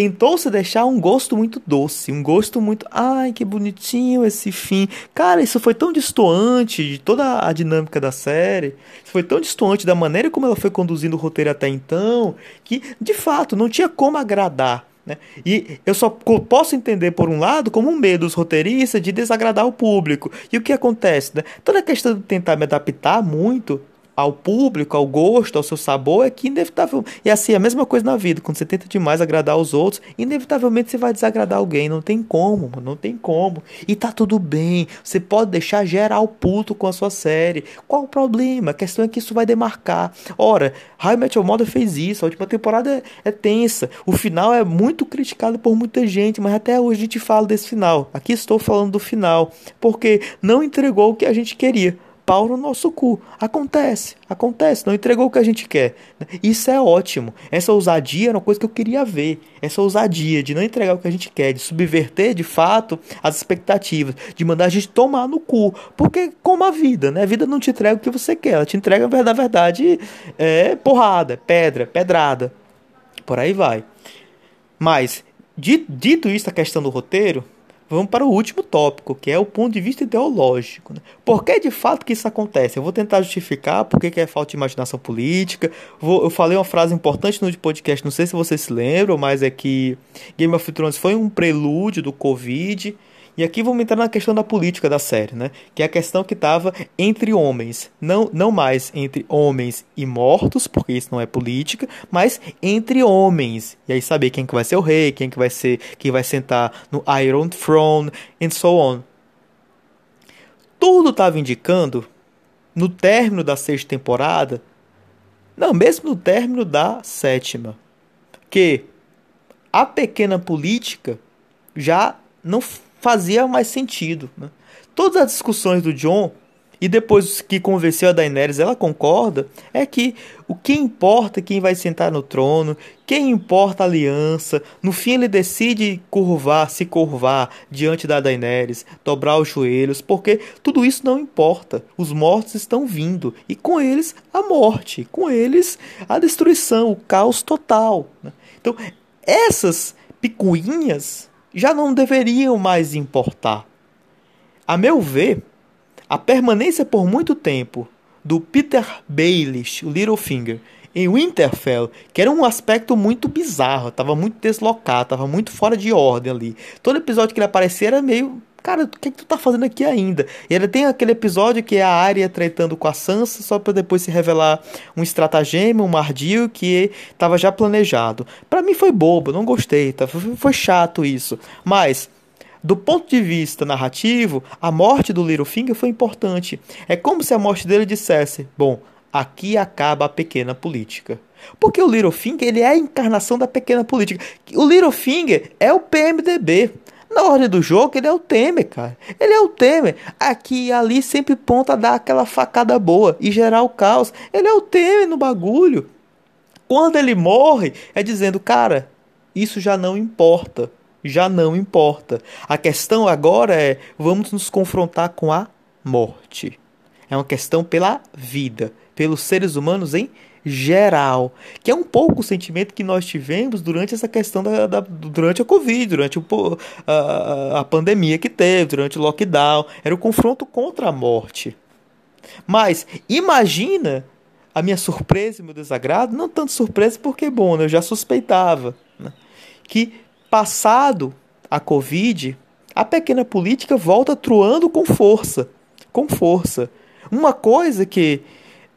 tentou-se deixar um gosto muito doce, um gosto muito, ai, que bonitinho esse fim. Cara, isso foi tão distoante de toda a dinâmica da série, foi tão distoante da maneira como ela foi conduzindo o roteiro até então, que de fato não tinha como agradar. Né? E eu só posso entender, por um lado, como um medo dos roteiristas de desagradar o público. E o que acontece? Né? Toda a questão de tentar me adaptar muito ao público, ao gosto, ao seu sabor, é que inevitável. E assim, a mesma coisa na vida, quando você tenta demais agradar os outros, inevitavelmente você vai desagradar alguém. Não tem como, não tem como. E tá tudo bem. Você pode deixar geral puto com a sua série. Qual o problema? A questão é que isso vai demarcar. Ora, High Metal Mother fez isso. A última temporada é, é tensa. O final é muito criticado por muita gente, mas até hoje a gente fala desse final. Aqui estou falando do final. Porque não entregou o que a gente queria pau no nosso cu. Acontece, acontece, não entregou o que a gente quer. Isso é ótimo. Essa ousadia era uma coisa que eu queria ver. Essa ousadia de não entregar o que a gente quer, de subverter de fato as expectativas, de mandar a gente tomar no cu. Porque, como a vida, né? A vida não te entrega o que você quer, ela te entrega, na verdade, é porrada, pedra, pedrada. Por aí vai. Mas, dito isso, a questão do roteiro, vamos para o último tópico, que é o ponto de vista ideológico. Né? Por que de fato que isso acontece? Eu vou tentar justificar por que é falta de imaginação política. Vou, eu falei uma frase importante no podcast, não sei se vocês se lembram, mas é que Game of Thrones foi um prelúdio do Covid e aqui vamos entrar na questão da política da série, né? Que é a questão que estava entre homens, não, não mais entre homens e mortos, porque isso não é política, mas entre homens. E aí saber quem que vai ser o rei, quem que vai ser, quem vai sentar no Iron Throne, and so on. Tudo estava indicando no término da sexta temporada, não, mesmo no término da sétima, que a pequena política já não fazia mais sentido. Né? Todas as discussões do John, e depois que convenceu a Daenerys, ela concorda, é que o que importa é quem vai sentar no trono, quem importa a aliança. No fim ele decide curvar, se curvar diante da Daenerys, dobrar os joelhos, porque tudo isso não importa. Os mortos estão vindo e com eles a morte, com eles a destruição, o caos total. Né? Então essas picuinhas já não deveriam mais importar. A meu ver, a permanência por muito tempo do Peter Baelish, Littlefinger, em Winterfell, que era um aspecto muito bizarro, estava muito deslocado, estava muito fora de ordem ali. Todo episódio que ele aparecia era meio Cara, o que, que tu tá fazendo aqui ainda? E ainda tem aquele episódio que é a Arya tretando com a Sansa, só para depois se revelar um estratagema, um ardil que estava já planejado. Para mim foi bobo, não gostei, tá? foi, foi chato isso. Mas do ponto de vista narrativo, a morte do Littlefinger foi importante. É como se a morte dele dissesse: bom, aqui acaba a pequena política. Porque o Littlefinger ele é a encarnação da pequena política. O Littlefinger é o PMDB. Na ordem do jogo, ele é o Temer, cara. Ele é o Temer. Aqui e ali sempre ponta dar aquela facada boa e gerar o caos. Ele é o Temer no bagulho. Quando ele morre, é dizendo, cara, isso já não importa. Já não importa. A questão agora é: vamos nos confrontar com a morte. É uma questão pela vida, pelos seres humanos em geral, que é um pouco o sentimento que nós tivemos durante essa questão da, da durante a Covid, durante o, a, a pandemia que teve, durante o lockdown, era o confronto contra a morte. Mas imagina a minha surpresa e meu desagrado, não tanto surpresa porque bom, né, eu já suspeitava né, que passado a Covid, a pequena política volta truando com força, com força. Uma coisa que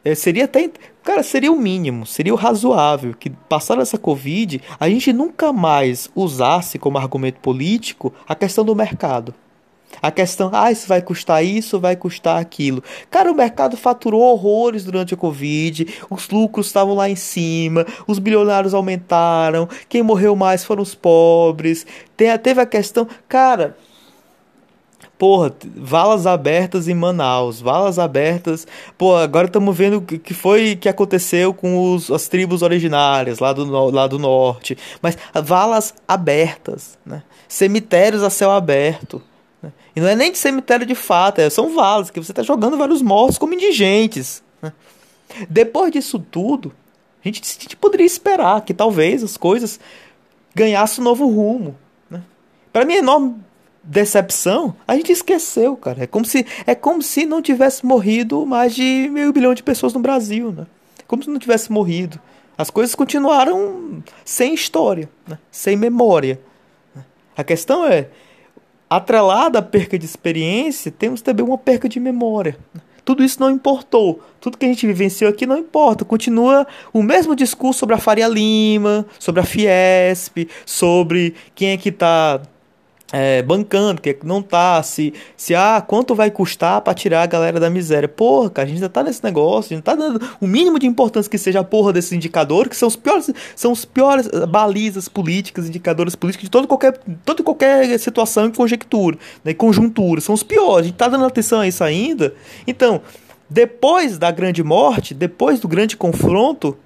é, seria até. Cara, seria o mínimo, seria o razoável que, passada essa Covid, a gente nunca mais usasse como argumento político a questão do mercado. A questão, ah, isso vai custar isso, vai custar aquilo. Cara, o mercado faturou horrores durante a Covid, os lucros estavam lá em cima, os bilionários aumentaram, quem morreu mais foram os pobres. Tem, teve a questão, cara, Porra, valas abertas em Manaus, valas abertas. Pô, agora estamos vendo o que foi que aconteceu com os, as tribos originárias lá do, lá do norte. Mas valas abertas, né? cemitérios a céu aberto. Né? E não é nem de cemitério de fato, é, são valas que você está jogando vários mortos como indigentes. Né? Depois disso tudo, a gente, a gente, poderia esperar que talvez as coisas ganhassem um novo rumo. Né? Para mim, é enorme decepção, a gente esqueceu, cara. É como se, é como se não tivesse morrido mais de meio bilhão de pessoas no Brasil, né? Como se não tivesse morrido. As coisas continuaram sem história, né? sem memória. A questão é, atrelada à perca de experiência, temos também uma perca de memória. Tudo isso não importou. Tudo que a gente vivenciou aqui não importa. Continua o mesmo discurso sobre a Faria Lima, sobre a Fiesp, sobre quem é que está é, bancando, que não tá, se, se ah, quanto vai custar para tirar a galera da miséria. Porra, cara, a gente já tá nesse negócio, a gente tá dando o mínimo de importância que seja a porra desses indicadores, que são os piores, são os piores balizas políticas, indicadores políticos de toda qualquer, toda qualquer situação e conjectura, né, conjuntura, são os piores. A gente tá dando atenção a isso ainda. Então, depois da grande morte, depois do grande confronto?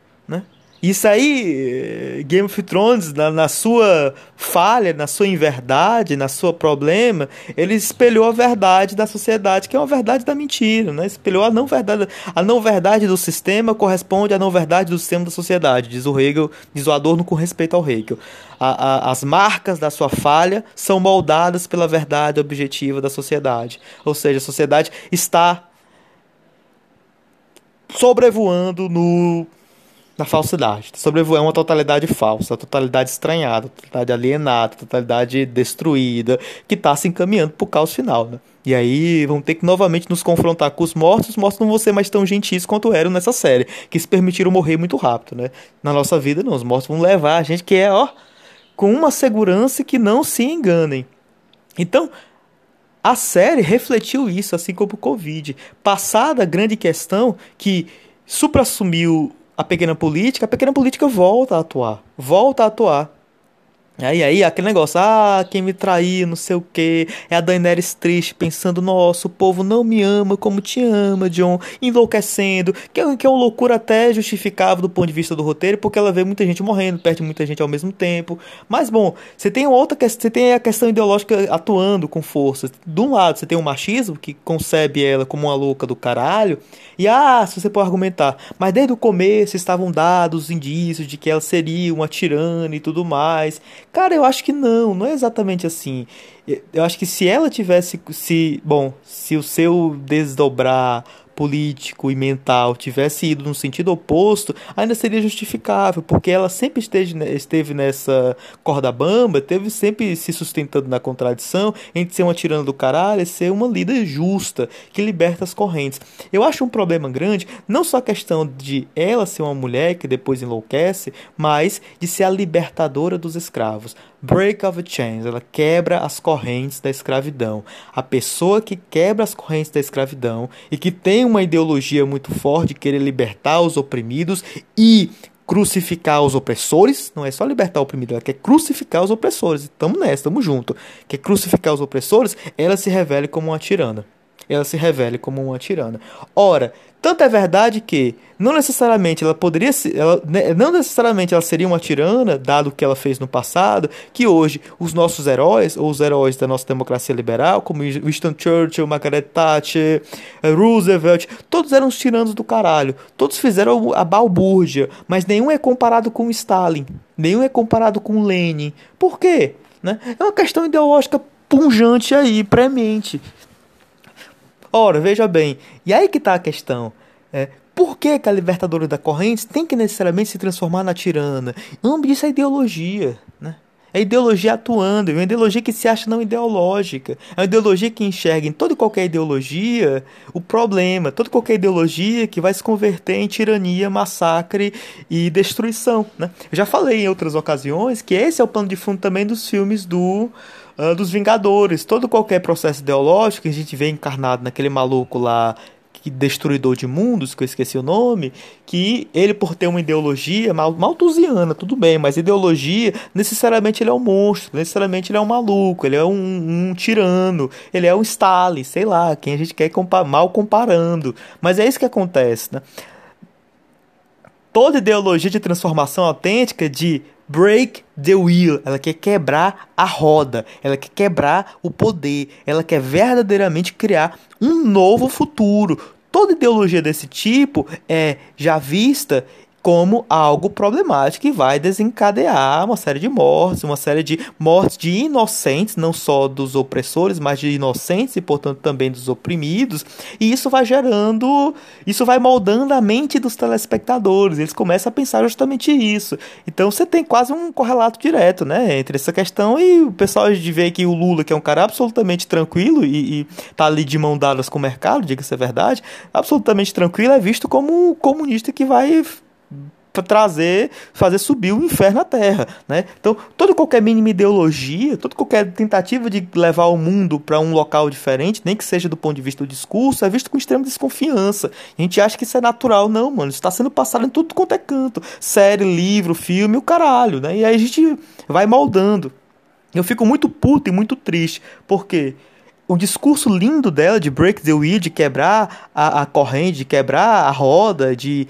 Isso aí, Game of Thrones, na, na, sua falha, na sua inverdade, na sua problema, ele espelhou a verdade da sociedade, que é uma verdade da mentira, né? Espelhou a não verdade, a não verdade do sistema corresponde à não verdade do sistema da sociedade, diz o Hegel, diz o Adorno com respeito ao Hegel. A, a, as marcas da sua falha são moldadas pela verdade objetiva da sociedade. Ou seja, a sociedade está sobrevoando no na falsidade. Sobrevoar uma totalidade falsa, a totalidade estranhada, a totalidade alienada, a totalidade destruída, que está se encaminhando para o caos final. Né? E aí vão ter que novamente nos confrontar com os mortos. Os mortos não vão ser mais tão gentis quanto eram nessa série, que se permitiram morrer muito rápido. Né? Na nossa vida, não. Os mortos vão levar a gente que é, ó, com uma segurança que não se enganem. Então, a série refletiu isso, assim como o Covid. Passada a grande questão que supra-assumiu a pequena política, a pequena política volta a atuar. Volta a atuar. Aí, aí, aquele negócio, ah, quem me traiu, não sei o que. É a Daenerys triste, pensando, nossa, o povo não me ama como te ama, John. Enlouquecendo. Que é, que é uma loucura até justificável do ponto de vista do roteiro, porque ela vê muita gente morrendo, perde muita gente ao mesmo tempo. Mas, bom, você tem outra questão, você tem a questão ideológica atuando com força. De um lado, você tem o machismo, que concebe ela como uma louca do caralho. E, ah, se você pode argumentar, mas desde o começo estavam dados indícios de que ela seria uma tirana e tudo mais. Cara, eu acho que não, não é exatamente assim. Eu acho que se ela tivesse, se, bom, se o seu desdobrar político e mental tivesse ido no sentido oposto, ainda seria justificável, porque ela sempre esteve, esteve nessa corda bamba, teve sempre se sustentando na contradição entre ser uma tirana do caralho e ser uma líder justa, que liberta as correntes. Eu acho um problema grande, não só a questão de ela ser uma mulher que depois enlouquece, mas de ser a libertadora dos escravos. Break of chains, ela quebra as correntes da escravidão. A pessoa que quebra as correntes da escravidão e que tem uma ideologia muito forte de querer libertar os oprimidos e crucificar os opressores, não é só libertar o oprimido, ela quer crucificar os opressores. Estamos nessa, estamos juntos. Quer crucificar os opressores, ela se revela como uma tirana ela se revele como uma tirana. Ora, tanto é verdade que não necessariamente ela poderia ela, né, não necessariamente ela seria uma tirana, dado o que ela fez no passado, que hoje os nossos heróis, ou os heróis da nossa democracia liberal, como Winston Churchill, Margaret Thatcher, eh, Roosevelt, todos eram os tiranos do caralho. Todos fizeram a balbúrdia, mas nenhum é comparado com Stalin, nenhum é comparado com Lenin. Por quê? Né? É uma questão ideológica punjante aí, premente. Ora, veja bem, e aí que está a questão. É, por que, que a libertadora da corrente tem que necessariamente se transformar na tirana? O nome é ideologia, né? É ideologia atuando, é uma ideologia que se acha não ideológica. É uma ideologia que enxerga em toda e qualquer ideologia o problema, toda e qualquer ideologia que vai se converter em tirania, massacre e destruição. Né? Eu já falei em outras ocasiões que esse é o plano de fundo também dos filmes do uh, dos Vingadores. Todo qualquer processo ideológico que a gente vê encarnado naquele maluco lá que destruidor de mundos, que eu esqueci o nome, que ele por ter uma ideologia mal, malthusiana, tudo bem, mas ideologia, necessariamente ele é um monstro, necessariamente ele é um maluco, ele é um, um tirano, ele é um Stalin, sei lá, quem a gente quer compa mal comparando. Mas é isso que acontece, né? Toda ideologia de transformação autêntica de break the wheel, ela quer quebrar a roda, ela quer quebrar o poder, ela quer verdadeiramente criar um novo futuro. Toda ideologia desse tipo é já vista como algo problemático que vai desencadear uma série de mortes, uma série de mortes de inocentes, não só dos opressores, mas de inocentes e, portanto, também dos oprimidos. E isso vai gerando, isso vai moldando a mente dos telespectadores. Eles começam a pensar justamente isso. Então você tem quase um correlato direto, né, entre essa questão e o pessoal de ver que o Lula, que é um cara absolutamente tranquilo e, e tá ali de mão dadas com o mercado, diga-se a verdade, absolutamente tranquilo, é visto como um comunista que vai trazer, fazer subir o inferno à terra, né? Então, toda qualquer mínima ideologia, toda qualquer tentativa de levar o mundo para um local diferente, nem que seja do ponto de vista do discurso, é visto com extrema desconfiança. A gente acha que isso é natural, não, mano. Isso está sendo passado em tudo quanto é canto, série, livro, filme, o caralho, né? E aí a gente vai moldando. Eu fico muito puto e muito triste, porque o discurso lindo dela de break the wheel, de quebrar a, a corrente, de quebrar a roda, de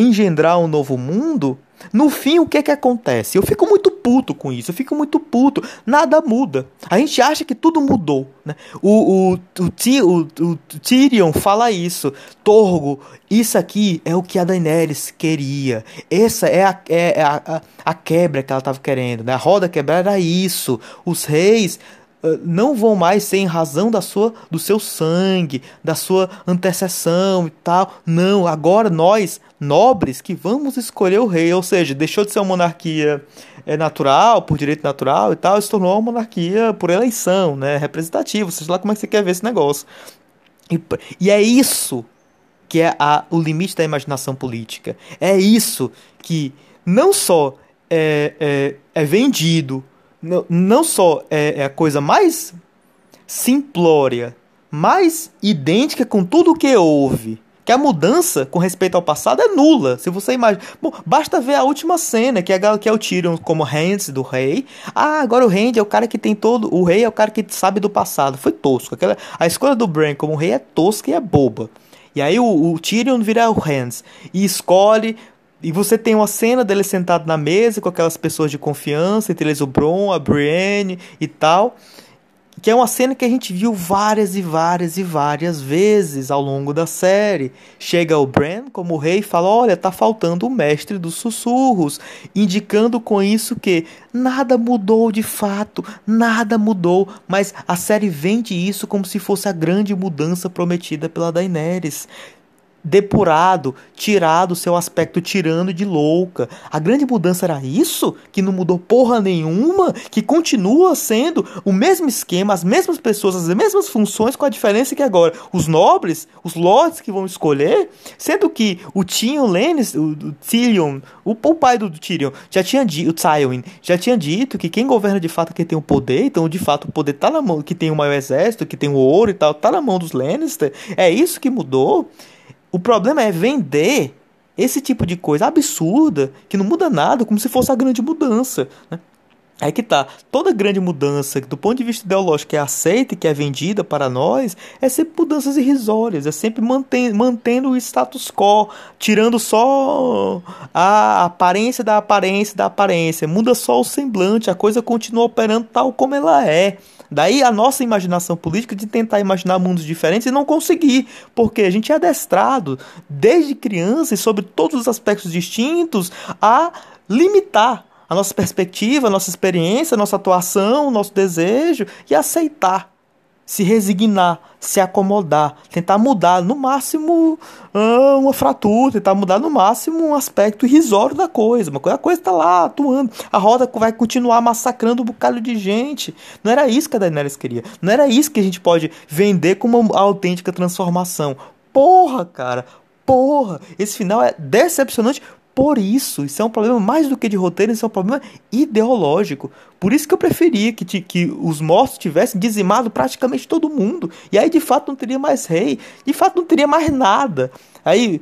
engendrar um novo mundo, no fim, o que é que acontece? Eu fico muito puto com isso, eu fico muito puto. Nada muda. A gente acha que tudo mudou. Né? O, o, o, o, o Tyrion fala isso. Torgo, isso aqui é o que a Daenerys queria. Essa é a, é a, a, a quebra que ela estava querendo. Né? A roda quebrada era isso. Os reis não vão mais ser em razão da sua do seu sangue, da sua antecessão e tal. Não, agora nós, nobres, que vamos escolher o rei, ou seja, deixou de ser uma monarquia é, natural, por direito natural e tal, se tornou uma monarquia por eleição, né, representativa, seja lá como é que você quer ver esse negócio. E, e é isso que é a, o limite da imaginação política. É isso que não só é, é, é vendido não, não só é, é a coisa mais simplória, mais idêntica com tudo o que houve, que a mudança com respeito ao passado é nula. Se você imagina. Bom, basta ver a última cena, que é, que é o Tyrion como Hans do rei. Ah, agora o Hand é o cara que tem todo. O rei é o cara que sabe do passado. Foi tosco. Aquela, a escolha do Bran como rei é tosca e é boba. E aí o, o Tyrion vira o Hans e escolhe e você tem uma cena dele sentado na mesa com aquelas pessoas de confiança, entre eles o Bron, a Brienne e tal. Que é uma cena que a gente viu várias e várias e várias vezes ao longo da série. Chega o Bran como rei e fala: Olha, tá faltando o mestre dos sussurros. Indicando com isso que nada mudou de fato, nada mudou. Mas a série vende isso como se fosse a grande mudança prometida pela Daenerys depurado, tirado seu aspecto tirano de louca. A grande mudança era isso? Que não mudou porra nenhuma? Que continua sendo o mesmo esquema, as mesmas pessoas, as mesmas funções, com a diferença que agora os nobres, os lords que vão escolher, sendo que o Tyrion Lannister, o, o Tyrion, o, o, pai do, do Tyrion, já tinha dito, o Tywin, já tinha dito que quem governa de fato é quem tem o poder, então de fato o poder tá na mão, que tem o maior exército, que tem o ouro e tal, tá na mão dos Lannister. É isso que mudou. O problema é vender esse tipo de coisa absurda que não muda nada, como se fosse a grande mudança. Né? É que tá, toda grande mudança do ponto de vista ideológico que é aceita e que é vendida para nós é sempre mudanças irrisórias, é sempre mantendo, mantendo o status quo, tirando só a aparência da aparência da aparência, muda só o semblante, a coisa continua operando tal como ela é. Daí a nossa imaginação política de tentar imaginar mundos diferentes e não conseguir, porque a gente é adestrado desde criança e sobre todos os aspectos distintos a limitar a nossa perspectiva, a nossa experiência, a nossa atuação, o nosso desejo e aceitar se resignar, se acomodar, tentar mudar no máximo uh, uma fratura, tentar mudar no máximo um aspecto irrisório da coisa. Uma coisa, a coisa está lá atuando, a roda vai continuar massacrando um bocado de gente. Não era isso que a Daenerys queria. Não era isso que a gente pode vender como uma autêntica transformação. Porra, cara, porra, esse final é decepcionante por isso, isso é um problema mais do que de roteiro, isso é um problema ideológico. Por isso que eu preferia que, que os mortos tivessem dizimado praticamente todo mundo. E aí, de fato, não teria mais rei. De fato, não teria mais nada. Aí,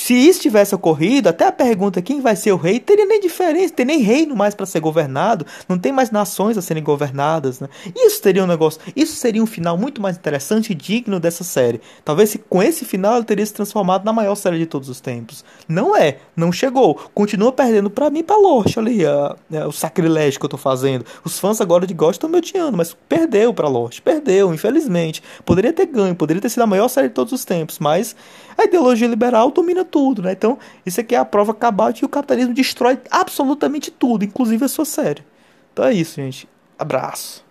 se isso tivesse ocorrido, até a pergunta quem vai ser o rei, teria nem diferença, tem nem reino mais para ser governado, não tem mais nações a serem governadas, né? Isso teria um negócio, isso seria um final muito mais interessante e digno dessa série. Talvez com esse final ela teria se transformado na maior série de todos os tempos. Não é, não chegou, continua perdendo para mim para Lost, olha a, a, o sacrilégio que eu tô fazendo. Os fãs agora de Ghost estão me odiando, mas perdeu para Lost, perdeu, infelizmente. Poderia ter ganho, poderia ter sido a maior série de todos os tempos, mas a ideologia liberal domina tudo, né? Então, isso aqui é a prova cabal de que o capitalismo destrói absolutamente tudo, inclusive a sua série. Então é isso, gente. Abraço.